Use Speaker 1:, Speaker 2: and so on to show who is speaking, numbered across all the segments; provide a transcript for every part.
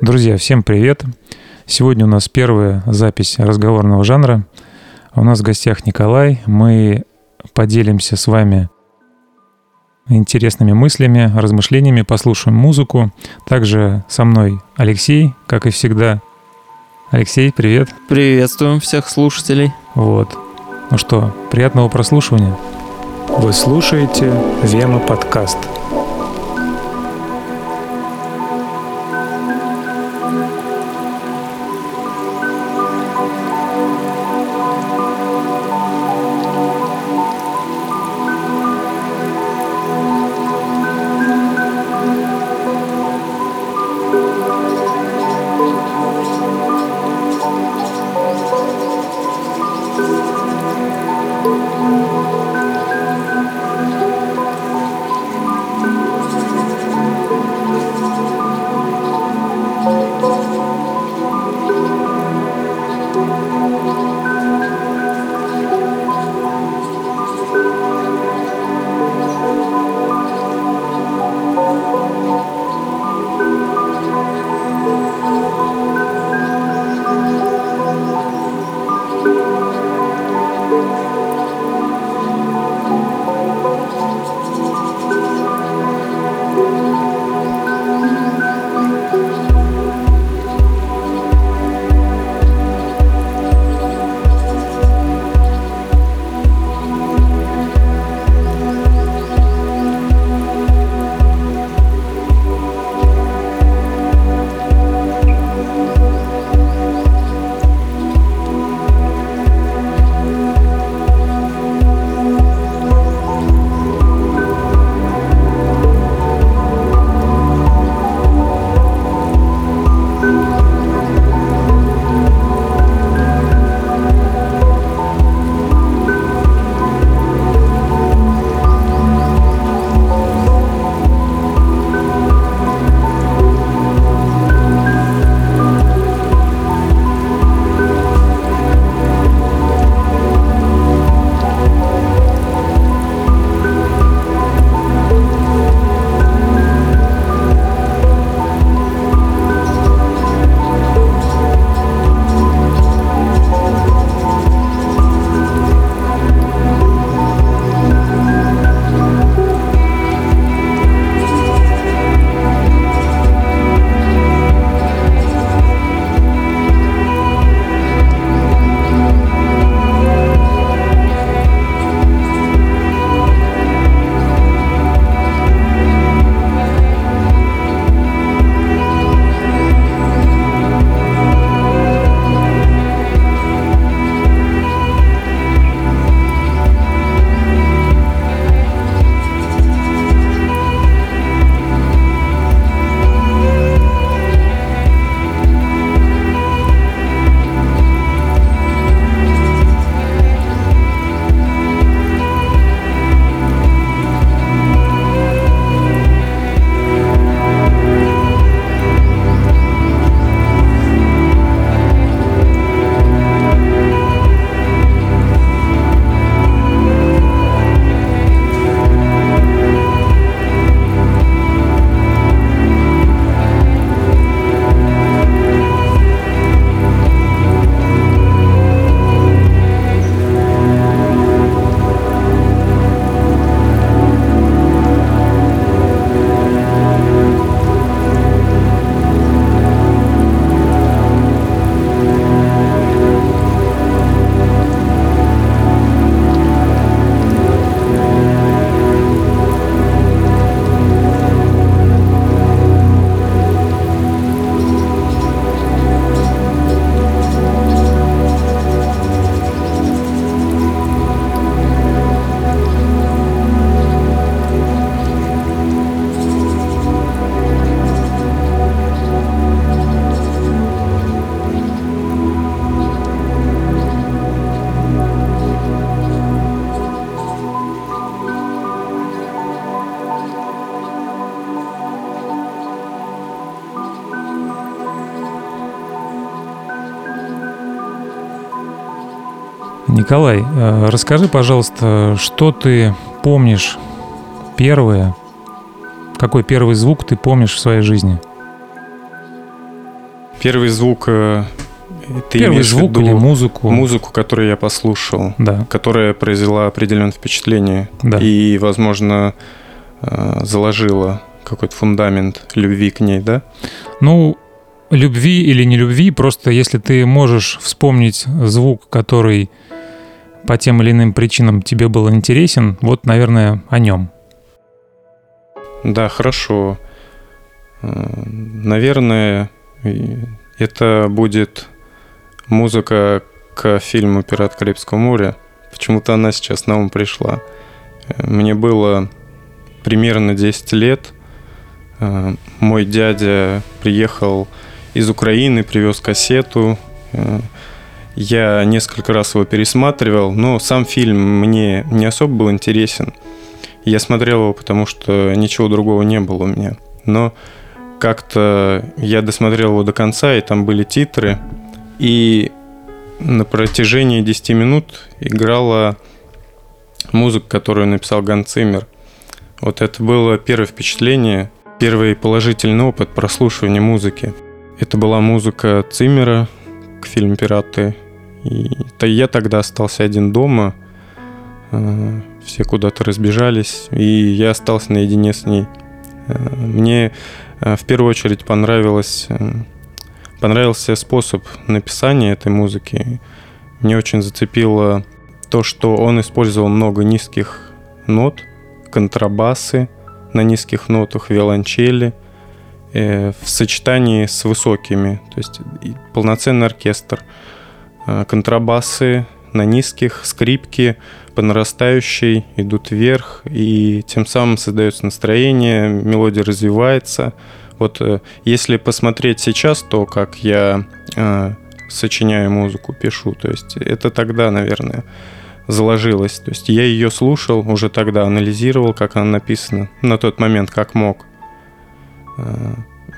Speaker 1: Друзья, всем привет! Сегодня у нас первая запись разговорного жанра. У нас в гостях Николай. Мы поделимся с вами интересными мыслями, размышлениями, послушаем музыку. Также со мной Алексей, как и всегда. Алексей, привет.
Speaker 2: Приветствуем всех слушателей.
Speaker 1: Вот. Ну что, приятного прослушивания.
Speaker 3: Вы слушаете Вема подкаст.
Speaker 1: Николай, э, расскажи, пожалуйста, что ты помнишь первое, какой первый звук ты помнишь в своей жизни?
Speaker 4: Первый звук э, ты
Speaker 1: Первый звук или музыку.
Speaker 4: музыку, которую я послушал,
Speaker 1: Да,
Speaker 4: которая произвела определенное впечатление
Speaker 1: да.
Speaker 4: и, возможно, э, заложила какой-то фундамент любви к ней, да?
Speaker 1: Ну, любви или не любви, просто если ты можешь вспомнить звук, который по тем или иным причинам тебе был интересен, вот, наверное, о нем.
Speaker 4: Да, хорошо. Э, Наверное, это будет музыка к фильму «Пират Карибского моря». Почему-то она сейчас на ум пришла. Э, Мне было примерно 10 лет. Э, Мой дядя приехал из Украины, привез кассету. Я несколько раз его пересматривал, но сам фильм мне не особо был интересен. Я смотрел его, потому что ничего другого не было у меня. Но как-то я досмотрел его до конца, и там были титры. И на протяжении 10 минут играла музыка, которую написал Ган Циммер. Вот это было первое впечатление, первый положительный опыт прослушивания музыки. Это была музыка Циммера к фильму «Пираты». И то я тогда остался один дома, э, все куда-то разбежались, и я остался наедине с ней. Э, Мне э, в первую очередь понравилось, понравился способ написания этой музыки. Мне очень зацепило то, что он использовал много низких нот, контрабасы на низких нотах, виолончели в сочетании с высокими, то есть полноценный оркестр, Э, контрабасы на низких, скрипки по нарастающей идут вверх, и тем самым создается настроение, мелодия развивается. Вот э, если посмотреть сейчас то, как я э, сочиняю музыку, пишу, то есть это тогда, наверное, заложилось. То есть я ее слушал уже тогда, анализировал, как она написана, на тот момент, как мог.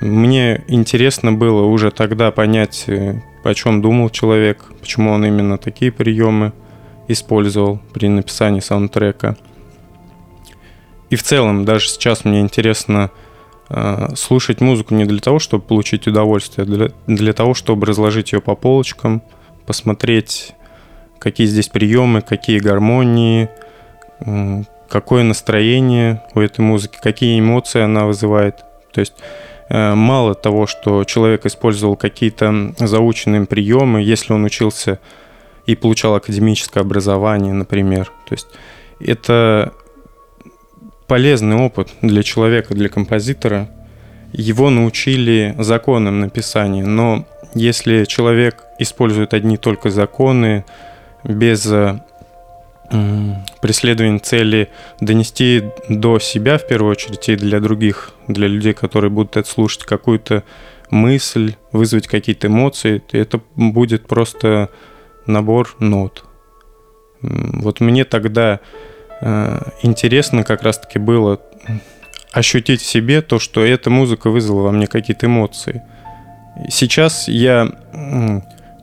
Speaker 4: Мне интересно было уже тогда понять, э, о чем думал человек, почему он именно такие приемы использовал при написании саундтрека. И в целом, даже сейчас мне интересно э, слушать музыку не для того, чтобы получить удовольствие, а для, для того, чтобы разложить ее по полочкам, посмотреть, какие здесь приемы, какие гармонии, какое настроение у этой музыки, какие эмоции она вызывает. То есть э, мало того, что человек использовал какие-то заученные приемы, если он учился и получал академическое образование, например. То есть это полезный опыт для человека, для композитора. Его научили законам написания, но если человек использует одни только законы, без м, преследования цели донести до себя в первую очередь и для других, для людей, которые будут это слушать, какую-то мысль, вызвать какие-то эмоции, то это будет просто набор нот. Вот мне тогда э, интересно как раз-таки было ощутить в себе то, что эта музыка вызвала во мне какие-то эмоции. Сейчас я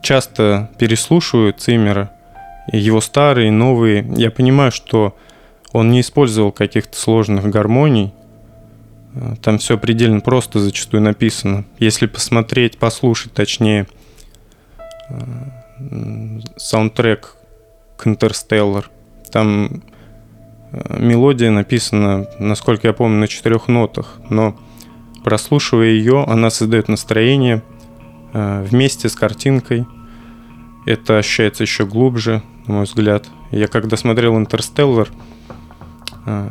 Speaker 4: часто переслушиваю Циммера, его старые, новые. Я понимаю, что он не использовал каких-то сложных гармоний. Э, Там все предельно просто зачастую написано. Если посмотреть, послушать точнее э, саундтрек к Интерстеллар, там э, мелодия написана, насколько я помню, на четырех нотах, но прослушивая ее, она создает настроение вместе с картинкой. Это ощущается еще глубже, на мой взгляд. Я когда смотрел Интерстеллар, э,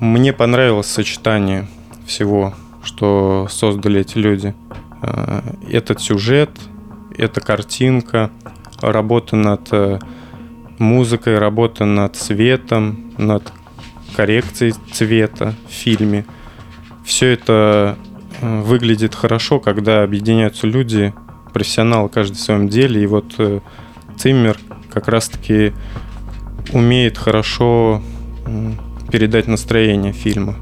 Speaker 4: мне понравилось сочетание всего, что создали эти люди. Э, Этот сюжет, эта картинка, работа над э, музыкой, работа над цветом, над коррекцией цвета в фильме. Все это выглядит хорошо, когда объединяются люди, профессионалы каждый в своем деле. И вот э, Циммер как раз-таки умеет хорошо передать настроение фильма.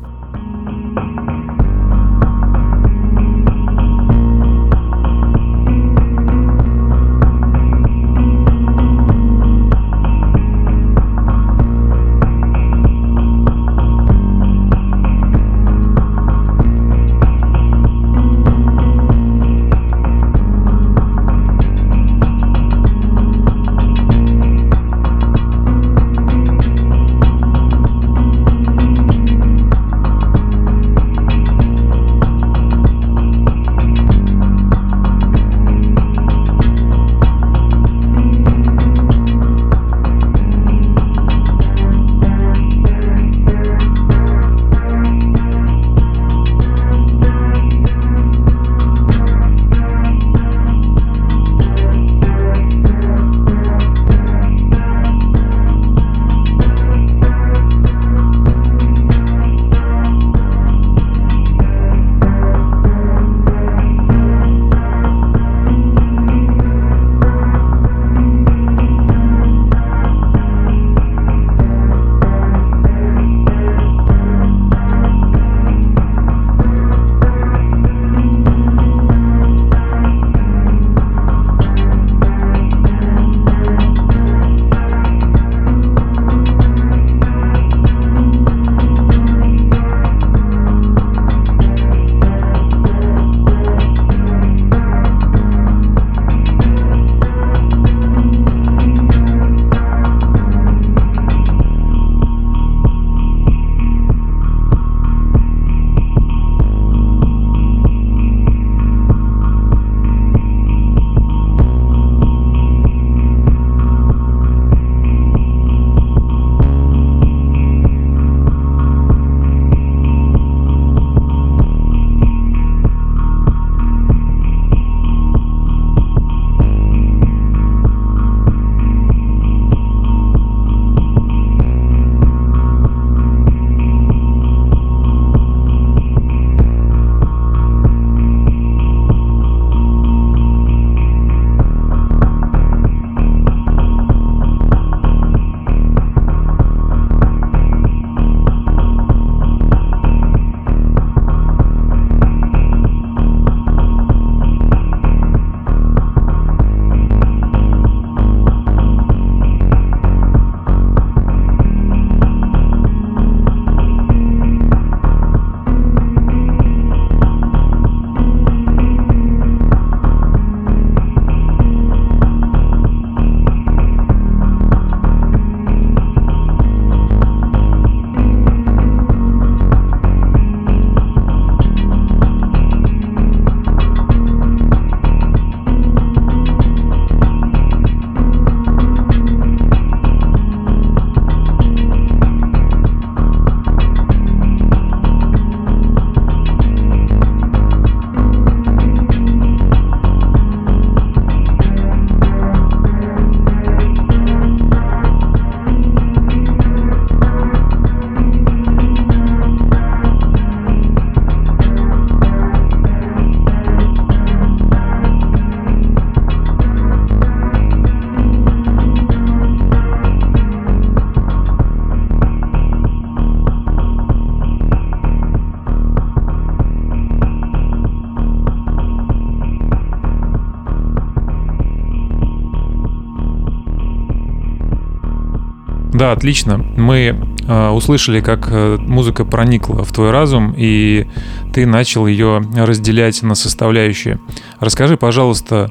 Speaker 1: Да, отлично. Мы э, услышали, как э, музыка проникла в твой разум, и ты начал ее разделять на составляющие. Расскажи, пожалуйста,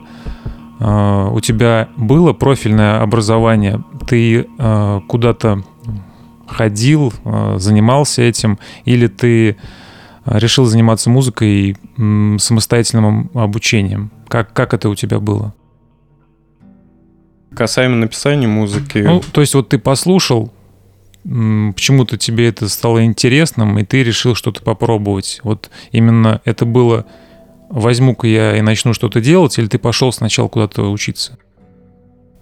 Speaker 1: э, у тебя было профильное образование? Ты э, куда-то ходил, э, занимался этим, или ты решил заниматься музыкой и самостоятельным обучением? Как, как это у тебя было?
Speaker 4: Касаемо написания музыки...
Speaker 1: Ну, то есть вот ты послушал, почему-то тебе это стало интересным, и ты решил что-то попробовать. Вот именно это было возьму-ка я и начну что-то делать, или ты пошел сначала куда-то учиться?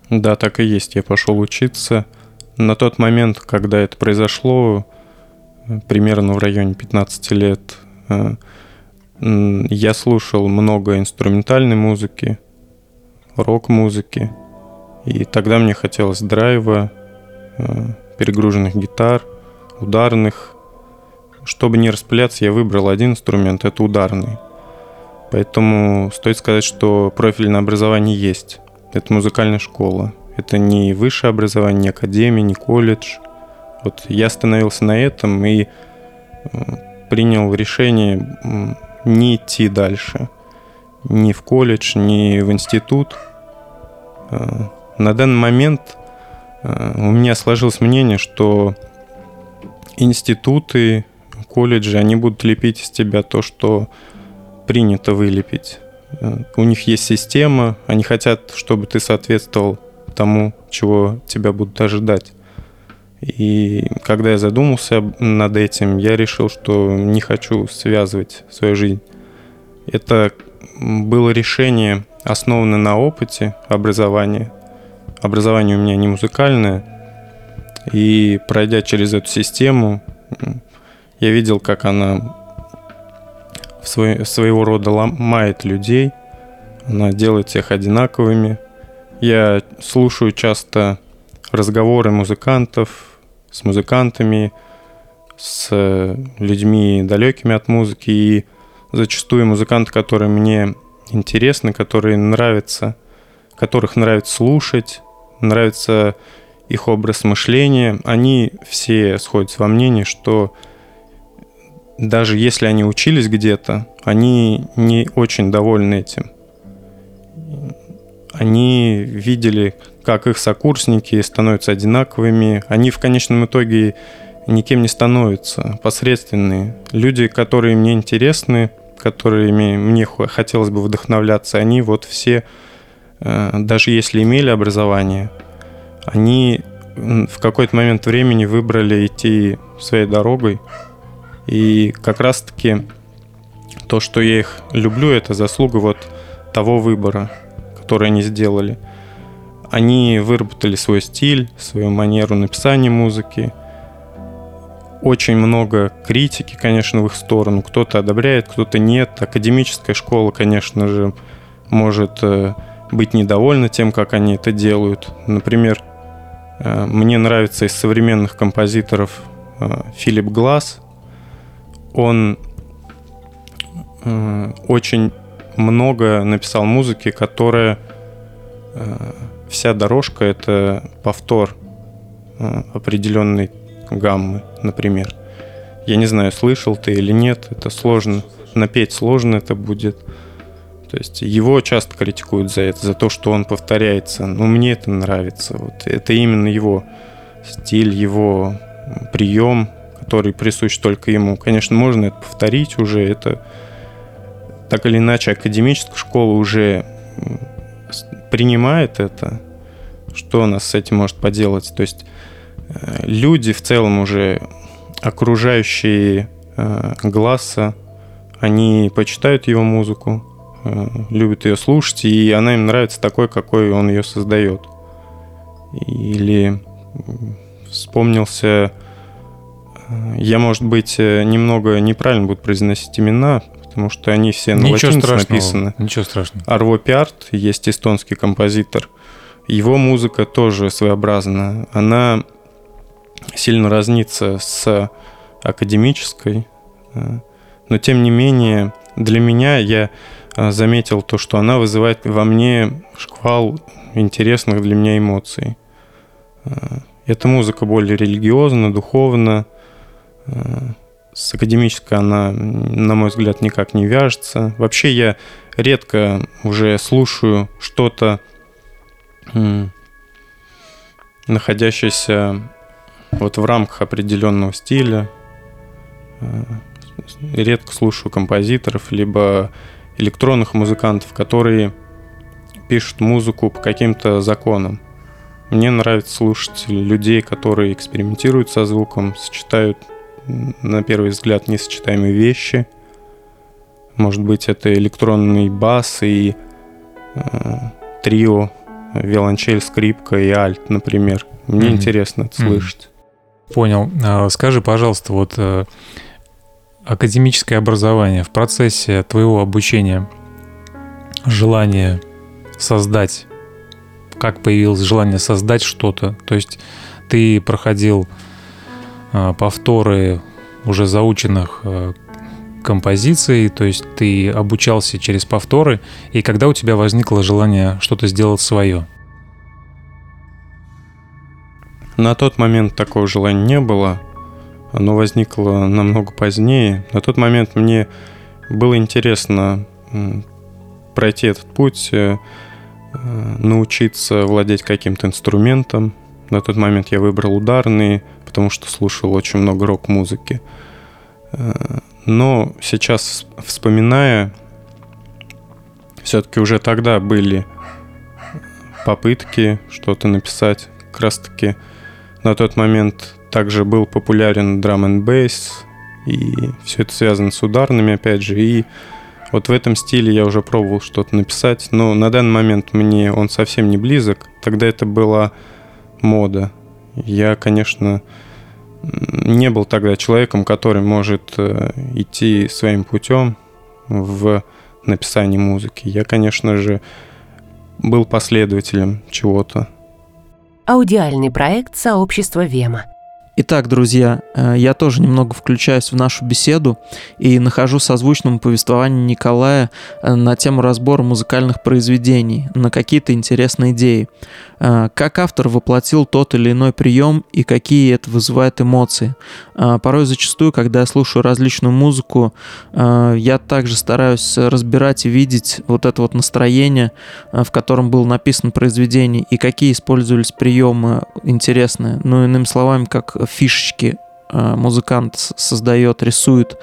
Speaker 4: Да, так и есть. Я пошел учиться. На тот момент, когда это произошло, примерно в районе 15 лет, э, я слушал много инструментальной музыки, рок-музыки, и тогда мне хотелось драйва, э, перегруженных гитар, ударных. Чтобы не распыляться, я выбрал один инструмент, это ударный. Поэтому стоит сказать, что профильное образование есть. Это музыкальная школа. Это не высшее образование, не академия, не колледж. Вот я остановился на этом и э, принял решение не идти дальше. Ни в колледж, ни в институт. На данный момент э, у меня сложилось мнение, что институты, колледжи, они будут лепить из тебя то, что принято вылепить. Э, у них есть система, они хотят, чтобы ты соответствовал тому, чего тебя будут ожидать. И когда я задумался над этим, я решил, что не хочу связывать свою жизнь. Это было решение, основанное на опыте образования, образование у меня не музыкальное, и пройдя через эту систему, я видел, как она свой, своего рода ломает людей, она делает всех одинаковыми. Я слушаю часто разговоры музыкантов с музыкантами, с людьми далекими от музыки, и зачастую музыканты, которые мне интересны, которые нравятся, которых нравится слушать, нравится их образ мышления, они все сходятся во мнении, что даже если они учились где-то, они не очень довольны этим. Они видели, как их сокурсники становятся одинаковыми. Они в конечном итоге никем не становятся, посредственные. Люди, которые мне интересны, которыми мне хотелось бы вдохновляться, они вот все даже если имели образование, они в какой-то момент времени выбрали идти своей дорогой. И как раз-таки то, что я их люблю, это заслуга вот того выбора, который они сделали. Они выработали свой стиль, свою манеру написания музыки. Очень много критики, конечно, в их сторону. Кто-то одобряет, кто-то нет. Академическая школа, конечно же, может э, быть недовольна тем, как они это делают. Например, э, мне нравится из современных композиторов э, Филипп Глаз. Он э, очень много написал музыки, которая вся дорожка это повтор определенной гаммы, например. Я не знаю, слышал ты или нет, это сложно. Напеть сложно это будет. То есть его часто критикуют за это, за то, что он повторяется. Но мне это нравится. Вот это именно его стиль, его прием, который присущ только ему. Конечно, можно это повторить уже. Это так или иначе академическая школа уже принимает это. Что нас с этим может поделать? То есть э, люди в целом уже окружающие э, Гласса, они почитают его музыку, любят ее слушать, и она им нравится такой, какой он ее создает. Или вспомнился... Э, я, может быть, э, немного неправильно буду произносить имена, потому что они все на
Speaker 1: Ничего
Speaker 4: латинице написаны.
Speaker 1: Ничего страшного.
Speaker 4: Арво Пиарт, есть эстонский композитор. Его музыка тоже своеобразная. Она сильно разнится с академической, но тем не менее для меня я заметил то, что она вызывает во мне шквал интересных для меня эмоций. А, Эта музыка более религиозна, духовна. Э, с академической она, на мой взгляд, никак не вяжется. Вообще я редко уже слушаю что-то, находящееся вот в рамках определенного стиля. Э, редко слушаю композиторов, либо электронных музыкантов, которые пишут музыку по каким-то законам. Мне нравится слушать людей, которые экспериментируют со звуком, сочетают, на первый взгляд, несочетаемые вещи. Может быть, это электронный бас и э, трио, виолончель, скрипка и альт, например. Мне mm-hmm. интересно это mm-hmm. слышать.
Speaker 1: Понял. А, скажи, пожалуйста, вот э, академическое образование в процессе твоего обучения, желание создать, как появилось желание создать что-то, то есть ты проходил э, повторы уже заученных э, композиций, то есть ты обучался через повторы, и когда у тебя возникло желание что-то сделать свое?
Speaker 4: На тот момент такого желания не было. Оно возникло намного позднее. На тот момент мне было интересно пройти этот путь, э, научиться владеть каким-то инструментом. На тот момент я выбрал ударный, потому что слушал очень много рок-музыки. Э, но сейчас, вспоминая, все-таки уже тогда были попытки что-то написать. Как раз-таки на тот момент также был популярен драм н бейс, и все это связано с ударными, опять же, и вот в этом стиле я уже пробовал что-то написать, но на данный момент мне он совсем не близок. Тогда это была мода. Я, конечно, не был тогда человеком, который может э, идти своим путем в написании музыки. Я, конечно же, был последователем чего-то.
Speaker 5: Аудиальный проект сообщества Вема –
Speaker 2: Итак, друзья, э, я тоже немного включаюсь в нашу беседу и нахожу созвучному повествованию Николая э, на тему разбора музыкальных произведений, на какие-то интересные идеи. Э, как автор воплотил тот или иной прием и какие это вызывает эмоции. Порой зачастую, когда я слушаю различную музыку, я также стараюсь разбирать и видеть вот это вот настроение, в котором было написано произведение, и какие использовались приемы интересные. Ну, иными словами, как фишечки э, музыкант создает, рисует.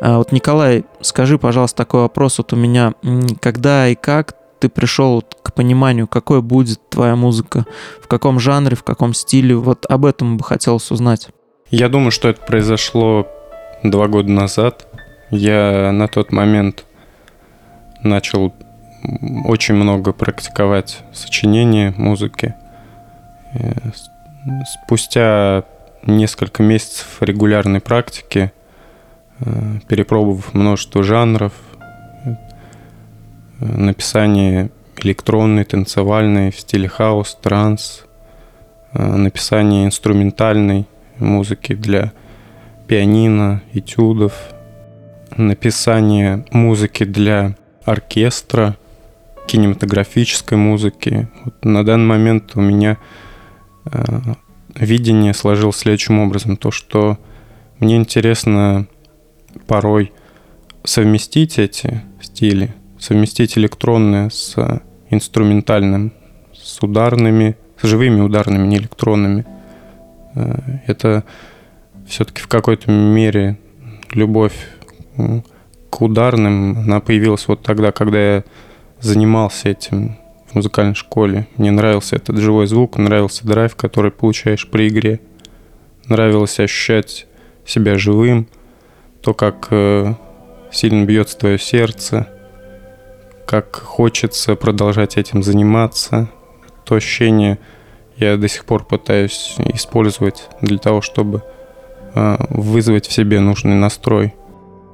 Speaker 2: А вот, Николай, скажи, пожалуйста, такой вопрос вот у меня. Когда и как ты пришел к пониманию, какой будет твоя музыка, в каком жанре, в каком стиле? Вот об этом бы хотелось узнать.
Speaker 4: Я думаю, что это произошло два года назад. Я на тот момент начал очень много практиковать сочинение музыки. Э, спустя несколько месяцев регулярной практики, э, перепробовав множество жанров, э, написание электронной, танцевальной в стиле хаос, транс, э, написание инструментальной музыки для пианино, этюдов, написание музыки для оркестра, кинематографической музыки. Вот на данный момент у меня видение сложилось следующим образом. То, что мне интересно порой совместить эти стили, совместить электронное с инструментальным, с ударными, с живыми ударными, не электронными. Э, это все-таки в какой-то мере любовь к ударным, она появилась вот тогда, когда я занимался этим музыкальной школе. Мне нравился этот живой звук, нравился драйв, который получаешь при игре. Нравилось ощущать себя живым, то, как э, сильно бьется твое сердце, как хочется продолжать этим заниматься. То ощущение я до сих пор пытаюсь использовать для того, чтобы э, вызвать в себе нужный настрой.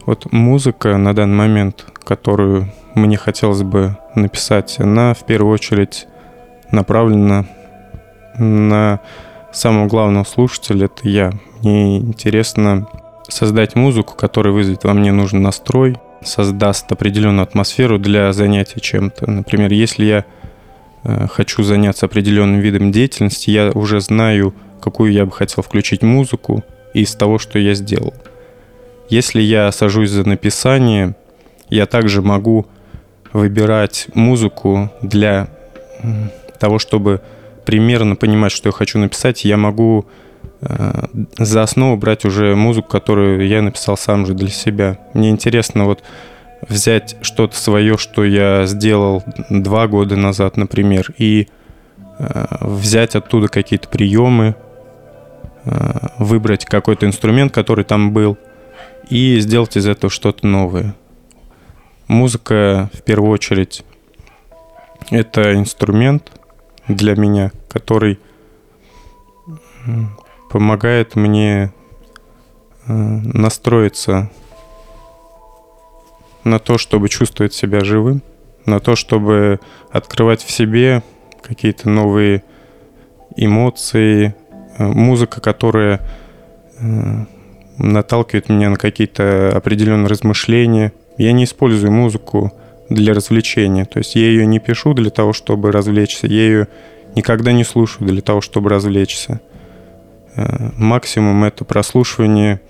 Speaker 4: Вот музыка на данный момент, которую мне хотелось бы написать, она в первую очередь направлена на самого главного слушателя, это я. Мне интересно создать музыку, которая вызовет во мне нужный настрой, создаст определенную атмосферу для занятия чем-то. Например, если я э, хочу заняться определенным видом деятельности, я уже знаю какую я бы хотел включить музыку из того, что я сделал. Если я сажусь за написание, я также могу выбирать музыку для того, чтобы примерно понимать, что я хочу написать, я могу э, за основу брать уже музыку, которую я написал сам же для себя. Мне интересно вот взять что-то свое, что я сделал два года назад, например, и э, взять оттуда какие-то приемы, э, выбрать какой-то инструмент, который там был, и сделать из этого что-то новое. Музыка, в первую очередь, это инструмент для меня, который помогает мне э, настроиться на то, чтобы чувствовать себя живым, на то, чтобы открывать в себе какие-то новые эмоции, э, музыка, которая э, наталкивает меня на какие-то определенные размышления. Я не использую музыку для развлечения. То есть я ее не пишу для того, чтобы развлечься. Я ее никогда не слушаю для того, чтобы развлечься. Э, максимум это прослушивание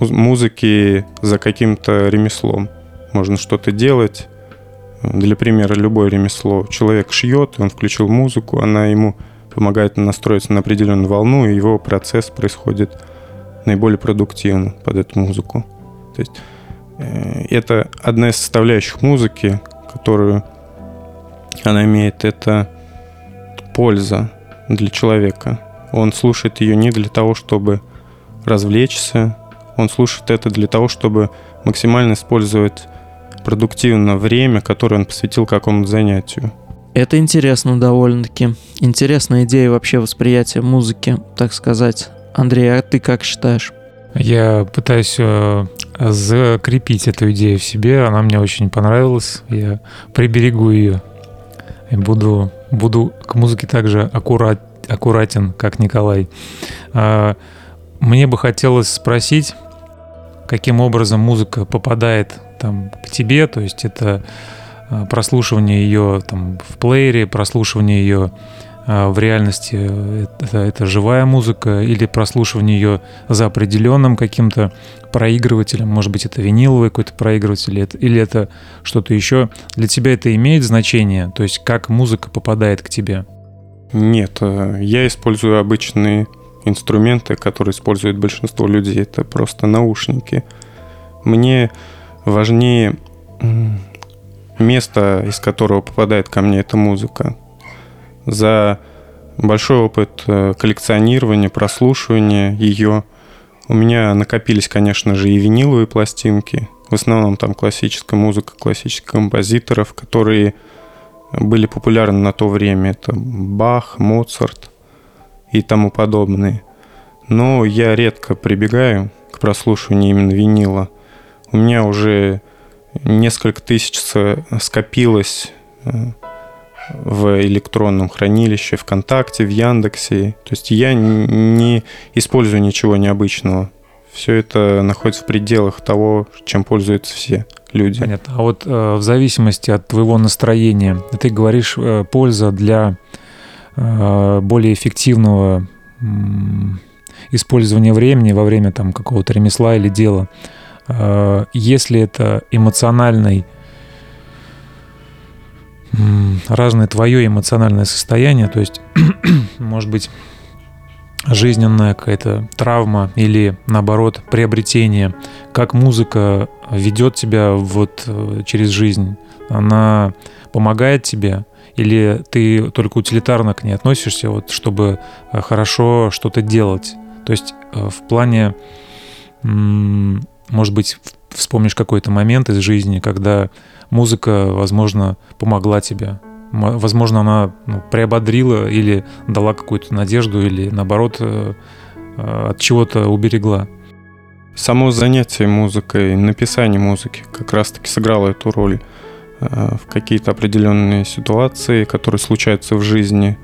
Speaker 4: музыки за каким-то ремеслом. Можно что-то делать. Для примера, любое ремесло. Человек шьет, он включил музыку, она ему помогает настроиться на определенную волну, и его процесс происходит наиболее продуктивно под эту музыку. То есть э, это одна из составляющих музыки, которую она имеет, это польза для человека. Он слушает ее не для того, чтобы развлечься, он слушает это для того, чтобы максимально использовать продуктивно время, которое он посвятил какому-то занятию.
Speaker 2: Это интересно довольно-таки. Интересная идея вообще восприятия музыки, так сказать. Андрей, а ты как считаешь?
Speaker 1: Я пытаюсь э, закрепить эту идею в себе. Она мне очень понравилась. Я приберегу ее. И буду, буду к музыке также аккурат, аккуратен, как Николай. А, мне бы хотелось спросить, каким образом музыка попадает там к тебе, то есть это а, прослушивание ее там в плеере, прослушивание ее в реальности это, это живая музыка или прослушивание ее за определенным каким-то проигрывателем, может быть, это виниловый какой-то проигрыватель или это что-то еще. Для тебя это имеет значение? То есть как музыка попадает к тебе?
Speaker 4: Нет, э, я использую обычные инструменты, которые используют большинство людей. Это просто наушники. Мне важнее место, из которого попадает ко мне эта музыка за большой опыт э, коллекционирования, прослушивания ее. У меня накопились, конечно же, и виниловые пластинки. В основном там классическая музыка классических композиторов, которые были популярны на то время. Это Бах, Моцарт и тому подобные. Но я редко прибегаю к прослушиванию именно винила. У меня уже несколько тысяч скопилось э, в электронном хранилище ВКонтакте, в Яндексе. То есть я не использую ничего необычного. Все это находится в пределах того, чем пользуются все люди.
Speaker 1: Понятно. А вот э, в зависимости от твоего настроения, ты говоришь э, польза для э, более эффективного э, использования времени во время там какого-то ремесла или дела. Э, если это эмоциональный разное твое эмоциональное состояние, то есть, может быть, жизненная какая-то травма или, наоборот, приобретение, как музыка ведет тебя вот э, через жизнь, она помогает тебе, или ты только утилитарно к ней относишься, вот, чтобы э, хорошо что-то делать. То есть э, в плане, может быть, вспомнишь какой-то момент из жизни, когда музыка, возможно, помогла тебе. Возможно, она ну, приободрила или дала какую-то надежду, или наоборот э, э, от чего-то уберегла.
Speaker 4: Само занятие музыкой, написание музыки как раз-таки сыграло эту роль э, в какие-то определенные ситуации, которые случаются в жизни.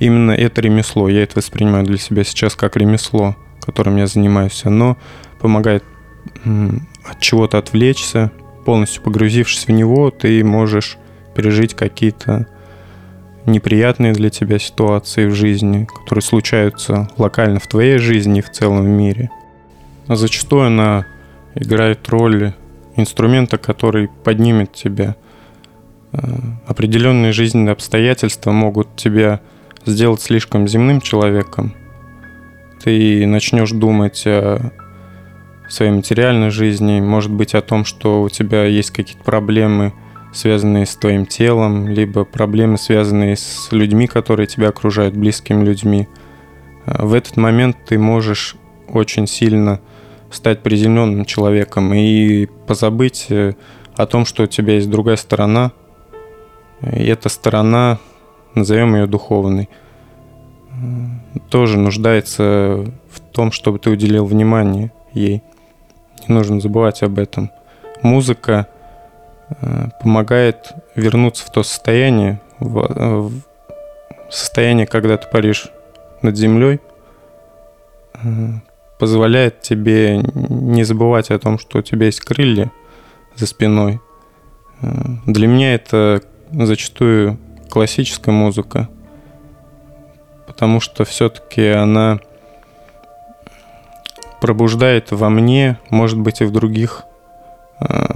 Speaker 4: Именно это ремесло, я это воспринимаю для себя сейчас как ремесло, которым я занимаюсь. Оно помогает от чего-то отвлечься, полностью погрузившись в него, ты можешь пережить какие-то неприятные для тебя ситуации в жизни, которые случаются локально в твоей жизни и в целом мире. А зачастую она играет роль инструмента, который поднимет тебя. Э, определенные жизненные обстоятельства могут тебя сделать слишком земным человеком. Ты начнешь думать о своей материальной жизни, может быть о том, что у тебя есть какие-то проблемы, связанные с твоим телом, либо проблемы, связанные с людьми, которые тебя окружают, близкими людьми. Э, в этот момент ты можешь очень сильно стать приземленным человеком и позабыть э, о том, что у тебя есть другая сторона. И эта сторона, назовем ее духовной, тоже нуждается в том, чтобы ты уделил внимание ей. Не нужно забывать об этом. Музыка э, помогает вернуться в то состояние, в состояние, когда ты паришь над землей, э, позволяет тебе не забывать о том, что у тебя есть крылья за спиной. Э, для меня это зачастую классическая музыка, потому что все-таки она пробуждает во мне, может быть и в других, э,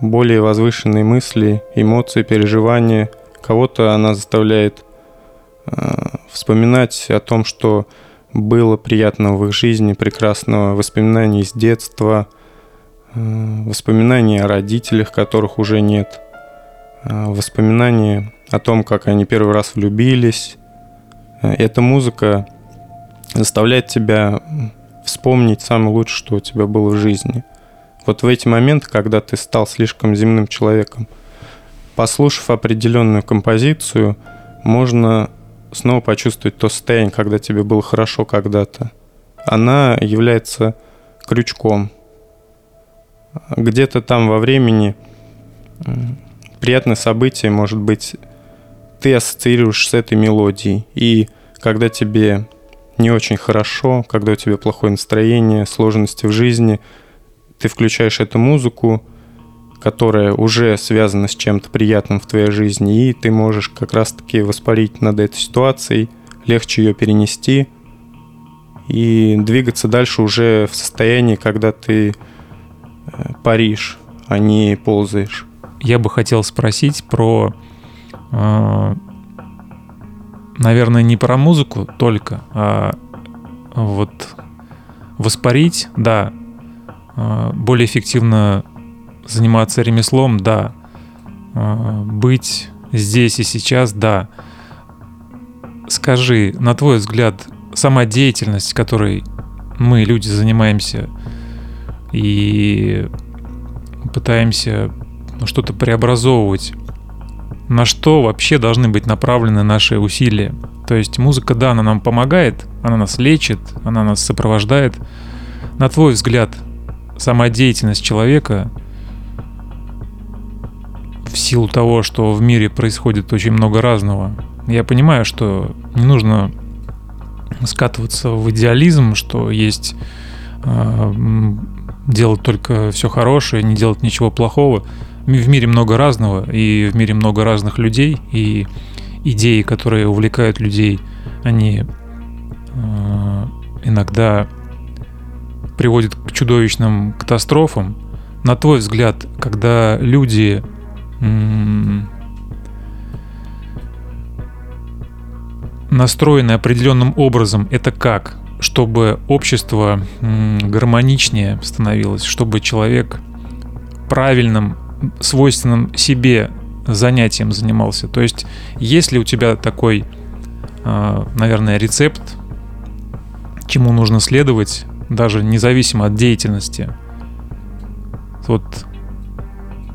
Speaker 4: более возвышенные мысли, эмоции, переживания. Кого-то она заставляет э, вспоминать о том, что было приятного в их жизни, прекрасного, воспоминаний из детства, э, воспоминаний о родителях, которых уже нет, воспоминания о том, как они первый раз влюбились. Эта музыка заставляет тебя вспомнить самое лучшее, что у тебя было в жизни. Вот в эти моменты, когда ты стал слишком земным человеком, послушав определенную композицию, можно снова почувствовать то состояние, когда тебе было хорошо когда-то, она является крючком. Где-то там во времени приятное событие, может быть, ты ассоциируешь с этой мелодией. И когда тебе не очень хорошо, когда у тебя плохое настроение, сложности в жизни, ты включаешь эту музыку, которая уже связана с чем-то приятным в твоей жизни, и ты можешь как раз-таки воспарить над этой ситуацией, легче ее перенести и двигаться дальше уже в состоянии, когда ты э, паришь, а не ползаешь.
Speaker 1: Я бы хотел спросить про, э, наверное, не про музыку только, а вот воспарить, да, э, более эффективно заниматься ремеслом, да. А, быть здесь и сейчас, да. Скажи, на твой взгляд, сама деятельность, которой мы, люди, занимаемся и пытаемся ну, что-то преобразовывать, на что вообще должны быть направлены наши усилия? То есть музыка, да, она нам помогает, она нас лечит, она нас сопровождает. На твой взгляд, сама человека в силу того, что в мире происходит очень много разного. Я понимаю, что не нужно скатываться в идеализм, что есть э, делать только все хорошее, не делать ничего плохого. В мире много разного, и в мире много разных людей, и идеи, которые увлекают людей, они э, иногда приводят к чудовищным катастрофам. На твой взгляд, когда люди настроены определенным образом, это как? Чтобы общество гармоничнее становилось, чтобы человек правильным, свойственным себе занятием занимался. То есть, если у тебя такой, а, наверное, рецепт, чему нужно следовать, даже независимо от деятельности, вот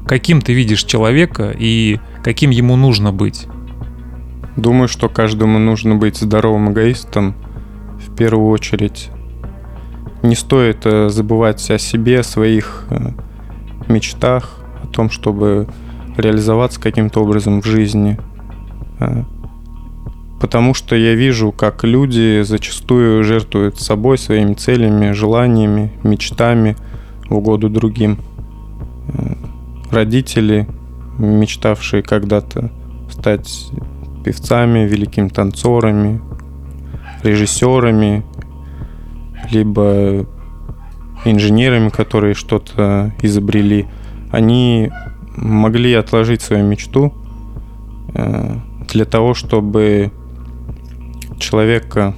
Speaker 1: каким ты видишь человека и каким ему нужно быть?
Speaker 4: Думаю, что каждому нужно быть здоровым эгоистом в первую очередь. Не стоит э, забывать о себе, о своих э, мечтах, том, чтобы реализоваться каким-то образом в жизни. Э, потому что я вижу, как люди зачастую жертвуют собой, своими целями, желаниями, мечтами в угоду другим родители, мечтавшие когда-то стать певцами, великими танцорами, режиссерами, либо инженерами, которые что-то изобрели, они могли отложить свою мечту э, для того, чтобы человека,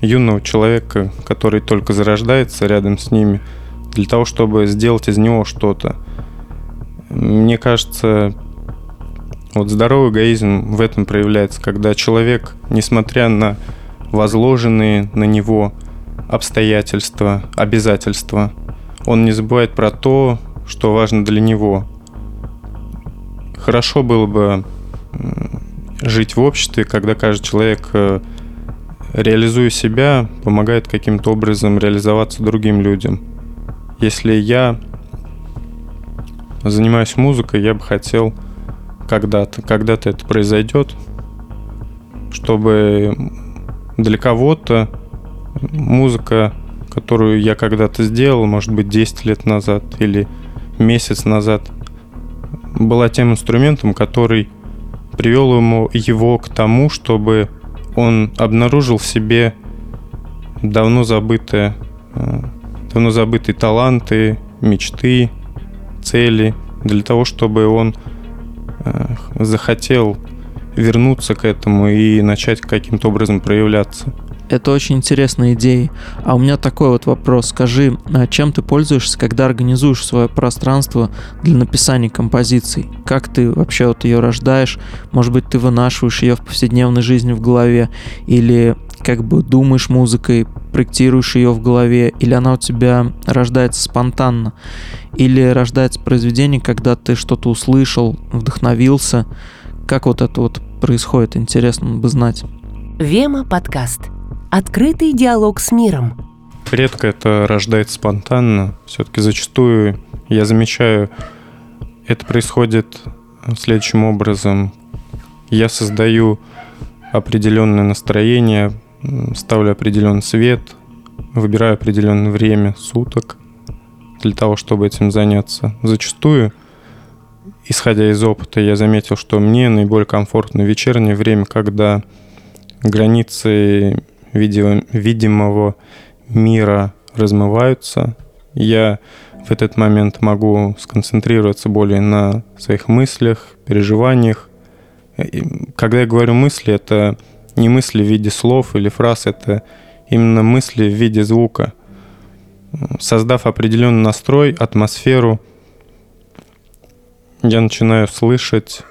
Speaker 4: юного человека, который только зарождается рядом с ними, для того, чтобы сделать из него что-то. Мне кажется, вот здоровый эгоизм в этом проявляется, когда человек, несмотря на возложенные на него обстоятельства, обязательства, он не забывает про то, что важно для него. Хорошо было бы жить в обществе, когда каждый человек, э, реализуя себя, помогает каким-то образом реализоваться другим людям. Если я занимаюсь музыкой, я бы хотел когда-то, когда-то это произойдет, чтобы для кого-то музыка, которую я когда-то сделал, может быть, 10 лет назад или месяц назад, была тем инструментом, который привел ему его к тому, чтобы он обнаружил в себе давно забытые, э, давно забытые таланты, мечты, цели, для того, чтобы он э, захотел вернуться к этому и начать каким-то образом проявляться.
Speaker 2: Это очень интересная идея. А у меня такой вот вопрос. Скажи, а чем ты пользуешься, когда организуешь свое пространство для написания композиций? Как ты вообще вот ее рождаешь? Может быть, ты вынашиваешь ее в повседневной жизни в голове? Или как бы думаешь музыкой, проектируешь ее в голове? Или она у тебя рождается спонтанно? Или рождается произведение, когда ты что-то услышал, вдохновился? Как вот это вот происходит? Интересно бы знать.
Speaker 5: Вема подкаст. Открытый диалог с миром.
Speaker 4: Редко это рождается спонтанно. Все-таки зачастую я замечаю, это происходит следующим образом. Я создаю определенное настроение, ставлю определенный свет, выбираю определенное время суток для того, чтобы этим заняться. Зачастую, исходя из опыта, я заметил, что мне наиболее комфортно вечернее время, когда границы видимого мира размываются. Я в этот момент могу сконцентрироваться более на своих мыслях, переживаниях. Когда я говорю мысли, это не мысли в виде слов или фраз, это именно мысли в виде звука. Создав определенный настрой, атмосферу, я начинаю слышать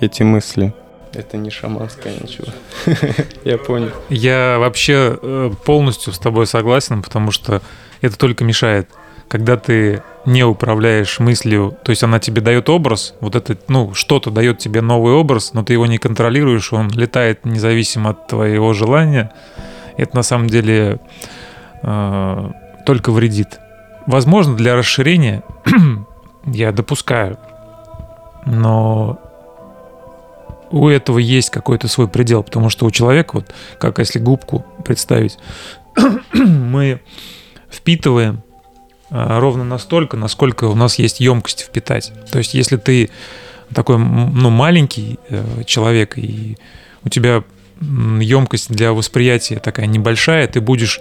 Speaker 4: эти мысли – это не шаманское ничего. Я понял.
Speaker 1: Я вообще э, полностью с тобой согласен, потому что это только мешает. Когда ты не управляешь мыслью, то есть она тебе дает образ, вот это, ну, что-то дает тебе новый образ, но ты его не контролируешь, он летает независимо от твоего желания, это на самом деле э, только вредит. Возможно, для расширения я допускаю, но у этого есть какой-то свой предел, потому что у человека, вот как если губку представить, мы впитываем а, ровно настолько, насколько у нас есть емкость впитать. То есть если ты такой ну, маленький э, человек, и у тебя емкость для восприятия такая небольшая, ты будешь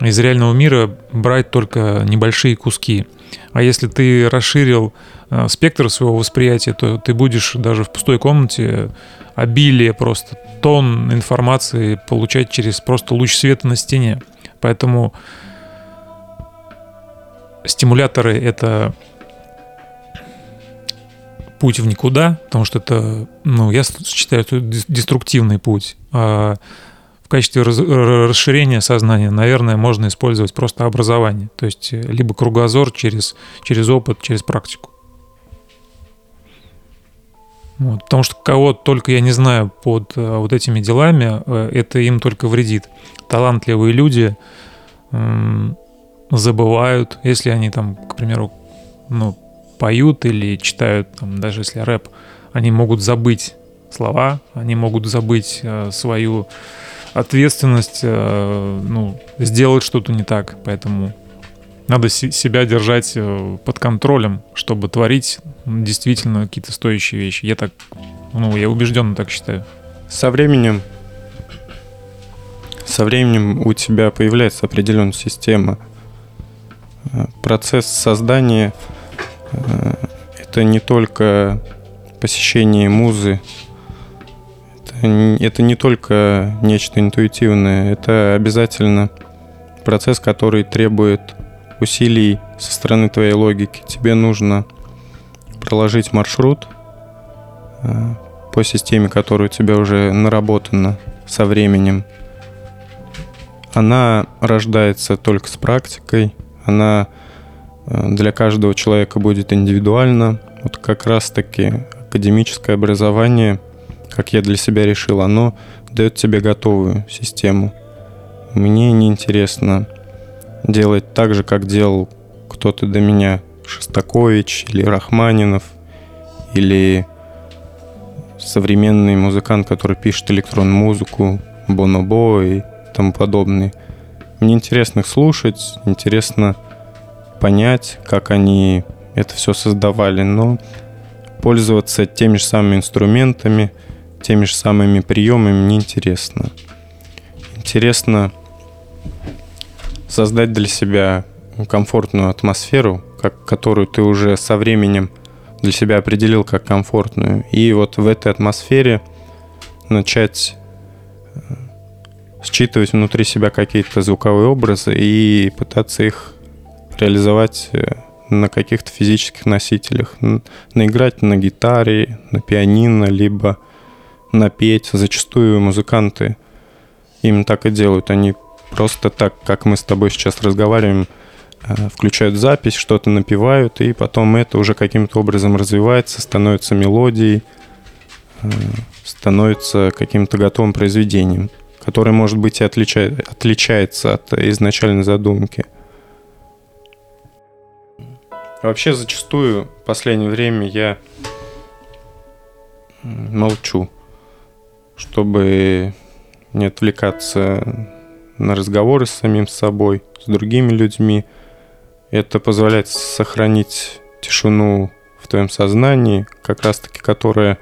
Speaker 1: из реального мира брать только небольшие куски. А если ты расширил э, спектр своего восприятия, то ты будешь даже в пустой комнате обилие просто тон информации получать через просто луч света на стене. Поэтому стимуляторы — это путь в никуда, потому что это, ну, я считаю, это деструктивный путь. А в качестве расширения сознания, наверное, можно использовать просто образование. То есть э, либо кругозор через, через опыт, через практику. Вот, потому что кого только я не знаю под э, вот этими делами, э, это им только вредит. Талантливые люди забывают, если они там, к примеру, ну, поют или читают, там, даже если рэп, они могут забыть слова, они могут забыть свою ответственность, э, ну, сделать что-то не так. Поэтому надо себя держать э, под контролем, чтобы творить действительно какие-то стоящие вещи. Я так Ну, я убежденно так считаю.
Speaker 4: Со временем, со временем у тебя появляется определенная система. Э, Процесс создания это не только посещение музы, это, не- только нечто интуитивное, это обязательно процесс, который требует усилий со стороны твоей логики. Тебе нужно проложить маршрут э, по системе, которая у тебя уже наработана со временем. Она рождается только с практикой, она э, для каждого человека будет индивидуально. Вот как раз-таки академическое образование, как я для себя решил, оно дает тебе готовую систему. Мне не интересно делать так же, как делал кто-то до меня, Шостакович или Рахманинов, или современный музыкант, который пишет электронную музыку, Бонобо и тому подобное. Мне интересно их слушать, интересно понять, как они это все создавали, но пользоваться теми же самыми инструментами, теми же самыми приемами мне интересно. Интересно создать для себя комфортную атмосферу, как, которую ты уже со временем для себя определил как комфортную. И вот в этой атмосфере начать э, считывать внутри себя какие-то звуковые образы и пытаться их реализовать э, на каких-то физических носителях. Наиграть на гитаре, на пианино, либо напеть. Зачастую музыканты именно так и делают. Они просто так, как мы с тобой сейчас разговариваем, э, включают запись, что-то напевают, и потом это уже каким-то образом развивается, становится мелодией, э, становится каким-то готовым произведением, которое, может быть, и отличает, отличается от изначальной задумки. Вообще, зачастую в последнее время я молчу, чтобы не отвлекаться на разговоры с самим собой, с другими людьми. Это позволяет сохранить тишину в твоем сознании, как раз-таки которая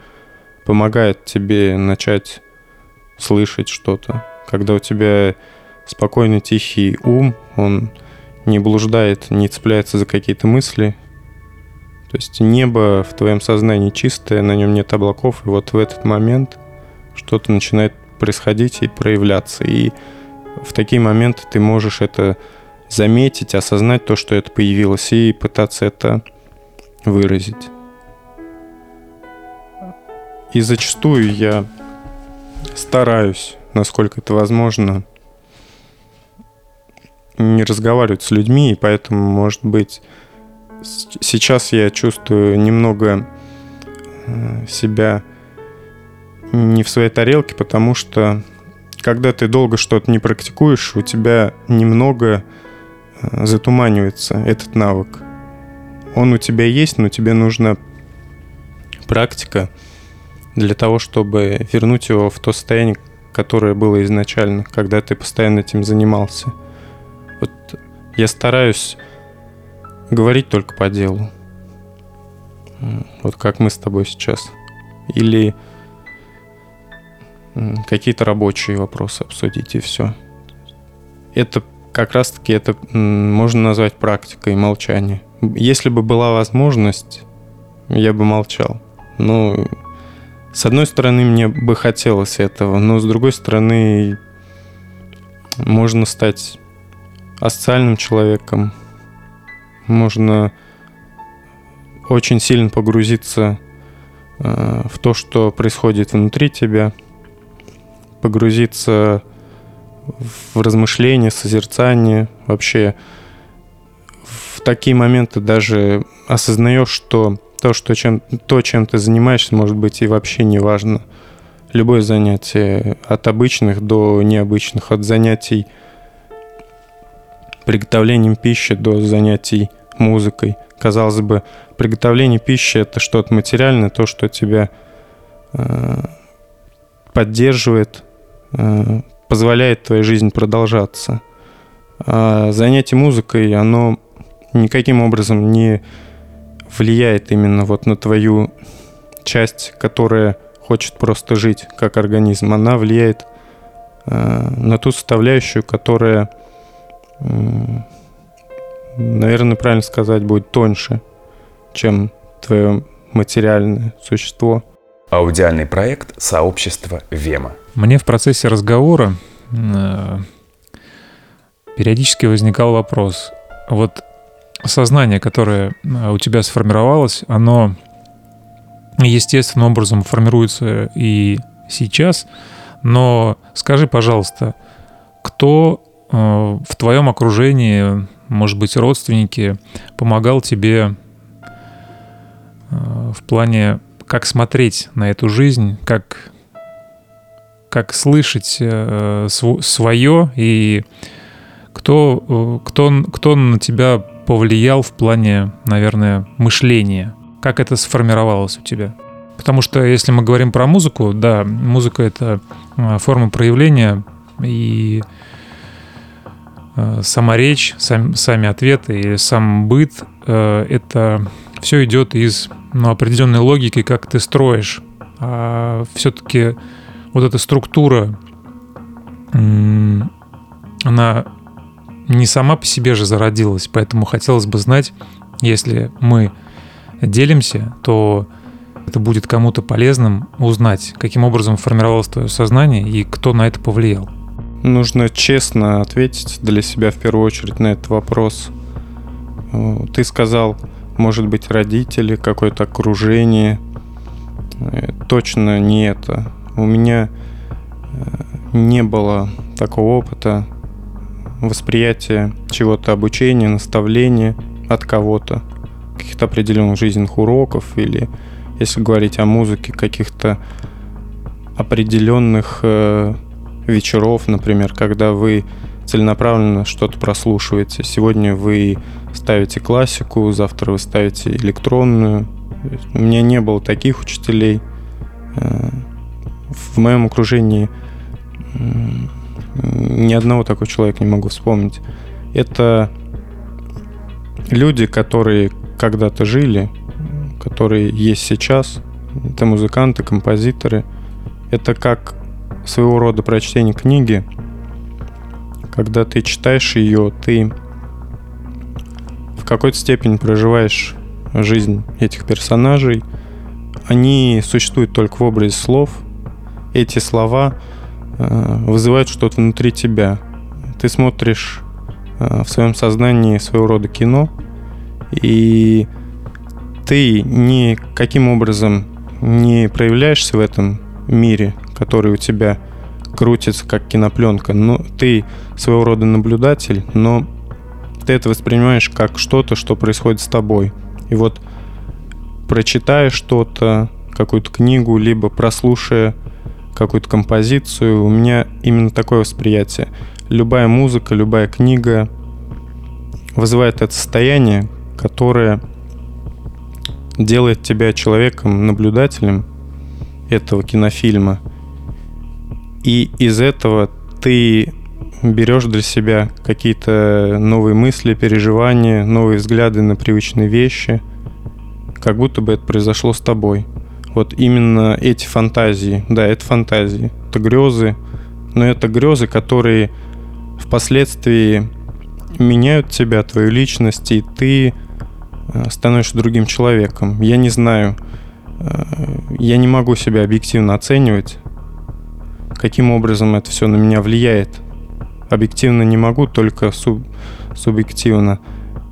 Speaker 4: помогает тебе начать слышать что-то. Когда у тебя спокойный, тихий ум, он не блуждает, не цепляется за какие-то мысли. То есть небо в твоем сознании чистое, на нем нет облаков, и вот в этот момент что-то начинает происходить и проявляться. И в такие моменты ты можешь это заметить, осознать то, что это появилось, и пытаться это выразить. И зачастую я стараюсь, насколько это возможно, не разговаривать с людьми, и поэтому, может быть, сейчас я чувствую немного э, себя не в своей тарелке, потому что когда ты долго что-то не практикуешь, у тебя немного э, затуманивается этот навык. Он у тебя есть, но тебе нужна практика для того, чтобы вернуть его в то состояние, которое было изначально, когда ты постоянно этим занимался. Вот я стараюсь говорить только по делу. Вот как мы с тобой сейчас. Или какие-то рабочие вопросы обсудить и все. Это как раз-таки это можно назвать практикой молчания. Если бы была возможность, я бы молчал. Ну, с одной стороны, мне бы хотелось этого, но с другой стороны, можно стать асоциальным человеком, можно очень сильно погрузиться э, в то, что происходит внутри тебя, погрузиться в размышления, созерцание, вообще в такие моменты даже осознаешь, что то, что чем, то, чем ты занимаешься, может быть и вообще не важно. Любое занятие, от обычных до необычных, от занятий приготовлением пищи до занятий музыкой. Казалось бы, приготовление пищи это что-то материальное, то, что тебя э, поддерживает, позволяет твоей жизни продолжаться. А занятие музыкой, оно никаким образом не влияет именно вот на твою часть, которая хочет просто жить как организм, она влияет э, на ту составляющую, которая, э, наверное, правильно сказать, будет тоньше, чем твое материальное существо.
Speaker 6: Аудиальный проект сообщества Вема.
Speaker 1: Мне в процессе разговора э, периодически возникал вопрос. Вот сознание, которое э, у тебя сформировалось, оно естественным образом формируется и сейчас, но скажи, пожалуйста, кто э, в твоем окружении, может быть, родственники, помогал тебе в плане, как смотреть на эту жизнь, как, как слышать э, св- свое и кто, э, кто, кто на тебя повлиял в плане, наверное, мышления? Как это сформировалось у тебя? Потому что если мы говорим про музыку, да, музыка — это э, форма проявления и э, сама речь, сам, сами ответы и сам быт э, — это все идет из ну, определенной логики, как ты строишь. А все-таки вот эта структура, она не сама по себе же зародилась, поэтому хотелось бы знать, если мы делимся, то это будет кому-то полезным узнать, каким образом формировалось твое сознание и кто на это повлиял.
Speaker 4: Нужно честно ответить для себя в первую очередь на этот вопрос. Ты сказал, может быть, родители, какое-то окружение. Э, точно не это. У меня э, не было такого опыта восприятия чего-то, обучения, наставления от кого-то, каких-то определенных жизненных уроков или, если говорить о музыке, каких-то определенных э, вечеров, например, когда вы целенаправленно что-то прослушиваете. Сегодня вы ставите классику, завтра вы ставите электронную. У меня не было таких учителей. Э, в моем окружении ни одного такого человека не могу вспомнить. Это люди, которые когда-то жили, которые есть сейчас. Это музыканты, композиторы. Это как своего рода прочтение книги. Когда ты читаешь ее, ты в какой-то степени проживаешь жизнь этих персонажей. Они существуют только в образе слов. Эти слова Э, вызывает что-то внутри тебя. Ты смотришь э, в своем сознании своего рода кино, и ты никаким образом не проявляешься в этом мире, который у тебя крутится как кинопленка. Но ты своего рода наблюдатель, но ты это воспринимаешь как что-то, что происходит с тобой. И вот прочитая что-то, какую-то книгу, либо прослушая какую-то композицию. У меня именно такое восприятие. Любая музыка, любая книга вызывает это состояние, которое делает тебя человеком, наблюдателем этого кинофильма. И из этого ты берешь для себя какие-то новые мысли, переживания, новые взгляды на привычные вещи, как будто бы это произошло с тобой вот именно эти фантазии. Да, это фантазии, это грезы, но это грезы, которые впоследствии меняют тебя, твою личность, и ты э, становишься другим человеком. Я не знаю, э, я не могу себя объективно оценивать, каким образом это все на меня влияет. Объективно не могу, только суб, субъективно.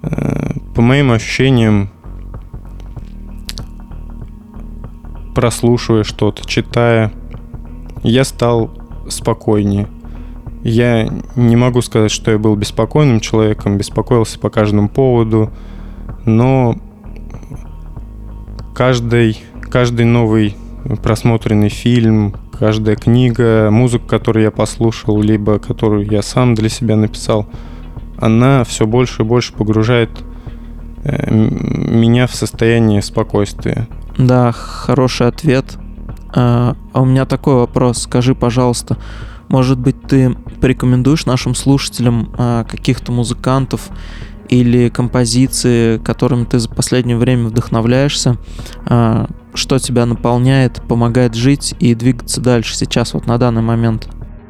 Speaker 4: Э, по моим ощущениям, прослушивая что-то, читая, я стал спокойнее. Я не могу сказать, что я был беспокойным человеком, беспокоился по каждому поводу, но каждый, каждый новый просмотренный фильм, каждая книга, музыка, которую я послушал, либо которую я сам для себя написал, она все больше и больше погружает э, меня в состояние спокойствия.
Speaker 2: Да, хороший ответ. А, а у меня такой вопрос. Скажи, пожалуйста, может быть, ты порекомендуешь нашим слушателям а, каких-то музыкантов или композиции, которыми ты за последнее время вдохновляешься, а, что тебя наполняет, помогает жить и двигаться дальше сейчас, вот на данный момент?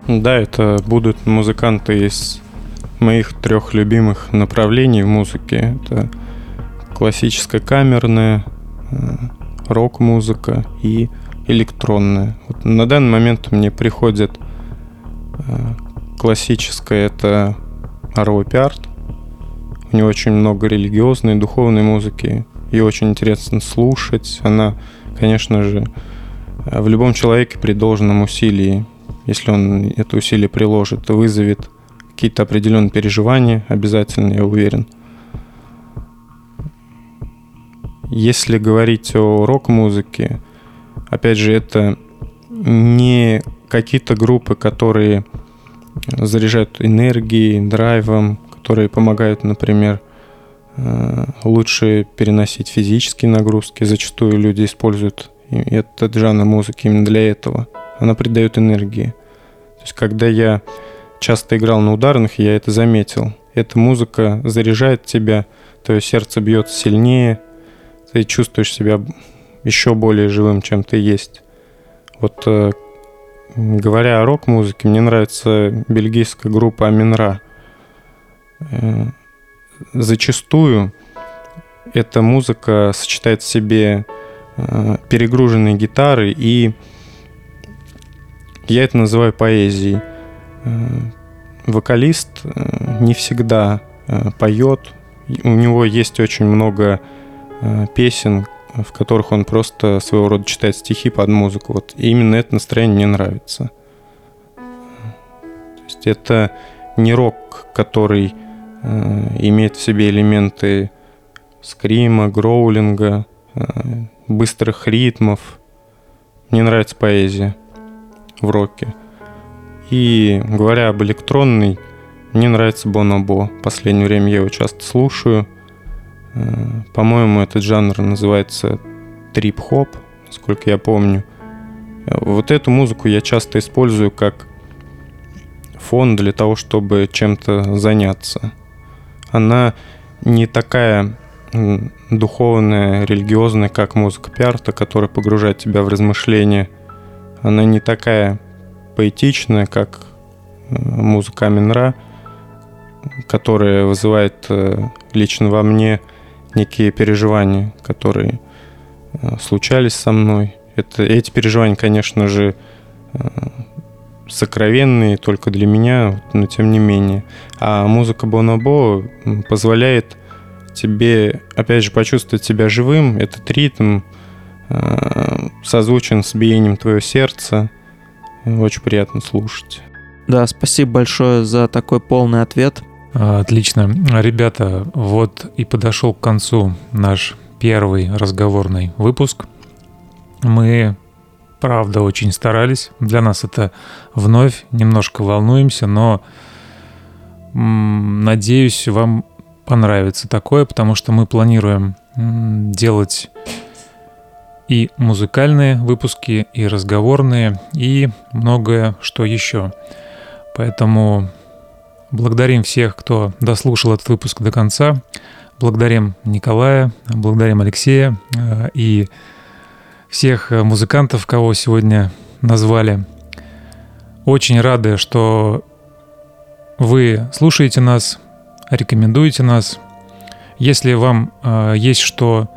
Speaker 4: Да, это будут музыканты из моих трех любимых направлений в музыке. Это классическая камерная, рок-музыка и электронная. Вот на данный момент мне приходит э, классическая, это Арво. У него очень много религиозной, духовной музыки. Ее очень интересно слушать. Она, конечно же, в любом человеке при должном усилии, если он это усилие приложит, вызовет какие-то определенные переживания обязательно, я уверен. Если говорить о рок-музыке, опять же, это не какие-то группы, которые заряжают энергией, драйвом, которые помогают, например, э, лучше переносить физические нагрузки. Зачастую люди используют этот жанр музыки именно для этого. Она придает энергии. То есть, когда я часто играл на ударных, я это заметил. Эта музыка заряжает тебя, твое сердце бьется сильнее, ты чувствуешь себя еще более живым, чем ты есть. Вот э, говоря о рок-музыке, мне нравится бельгийская группа Аминра. Э, зачастую эта музыка сочетает в себе э, перегруженные гитары, и я это называю поэзией. Вокалист не всегда поет, у него есть очень много песен, в которых он просто своего рода читает стихи под музыку. Вот и именно это настроение мне нравится. То есть это не рок, который э, имеет в себе элементы скрима, гроулинга, э, быстрых ритмов. Мне нравится поэзия в роке. И говоря об электронной, мне нравится Бонобо. В последнее время я его часто слушаю. Э, по-моему, этот жанр называется трип-хоп, насколько я помню. Вот эту музыку я часто использую как фон для того, чтобы чем-то заняться. Она не такая духовная, религиозная, как музыка Пиарта, которая погружает тебя в размышления. Она не такая поэтичная, как э, музыка Аминра, которая вызывает э, лично во мне – некие переживания, которые э, случались со мной. Это, эти переживания, конечно же, э, сокровенные только для меня, но тем не менее. А музыка Бонобо позволяет тебе, опять же, почувствовать себя живым. Этот ритм э, созвучен с биением твоего сердца. Очень приятно слушать.
Speaker 2: Да, спасибо большое за такой полный ответ.
Speaker 1: Отлично. Ребята, вот и подошел к концу наш первый разговорный выпуск. Мы, правда, очень старались. Для нас это вновь немножко волнуемся, но надеюсь, вам понравится такое, потому что мы планируем делать и музыкальные выпуски, и разговорные, и многое что еще. Поэтому Благодарим всех, кто дослушал этот выпуск до конца. Благодарим Николая, благодарим Алексея э, и всех музыкантов, кого сегодня назвали. Очень рады, что вы слушаете нас, рекомендуете нас. Если вам э, есть что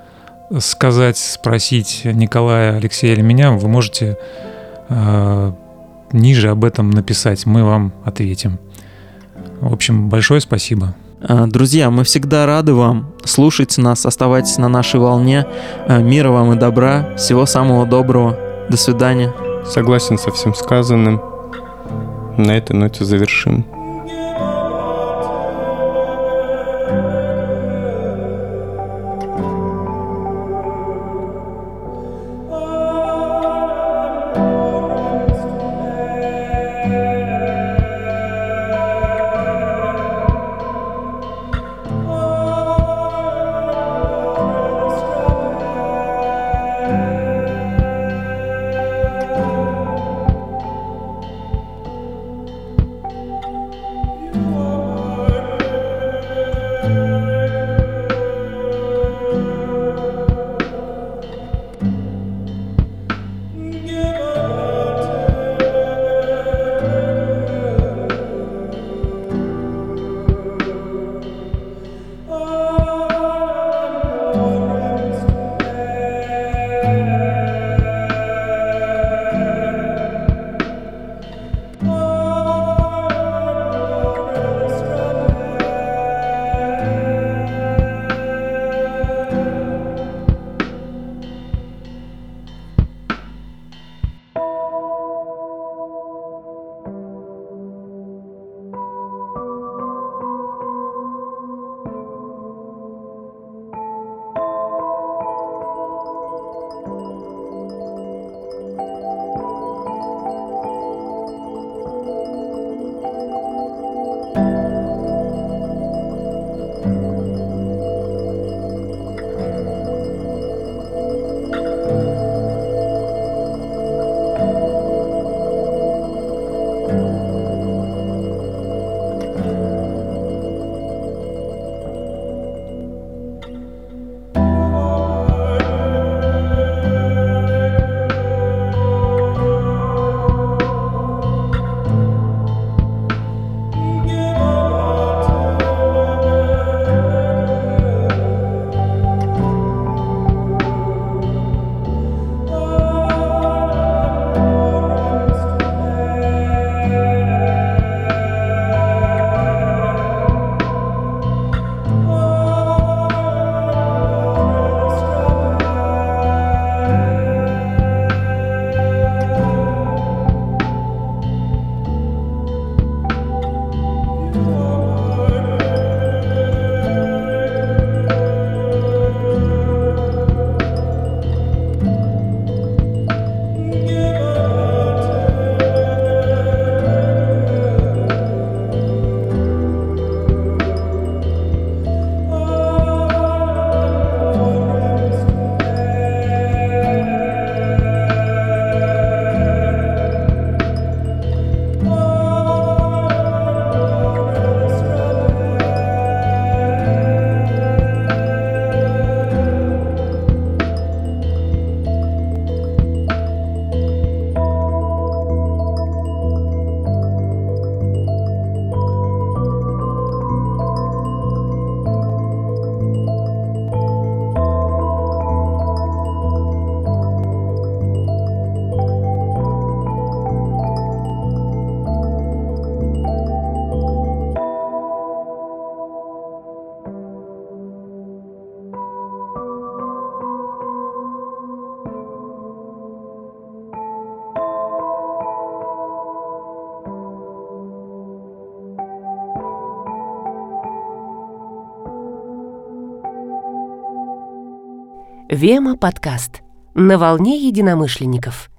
Speaker 1: сказать, спросить Николая, Алексея или меня, вы можете э, ниже об этом написать. Мы вам ответим. В общем, большое спасибо.
Speaker 2: А, друзья, мы всегда рады вам. Слушайте нас, оставайтесь на нашей волне. А, мира вам и добра. Всего самого доброго. До свидания.
Speaker 4: Согласен со всем сказанным. На этой ноте завершим.
Speaker 5: Вема подкаст. На волне единомышленников.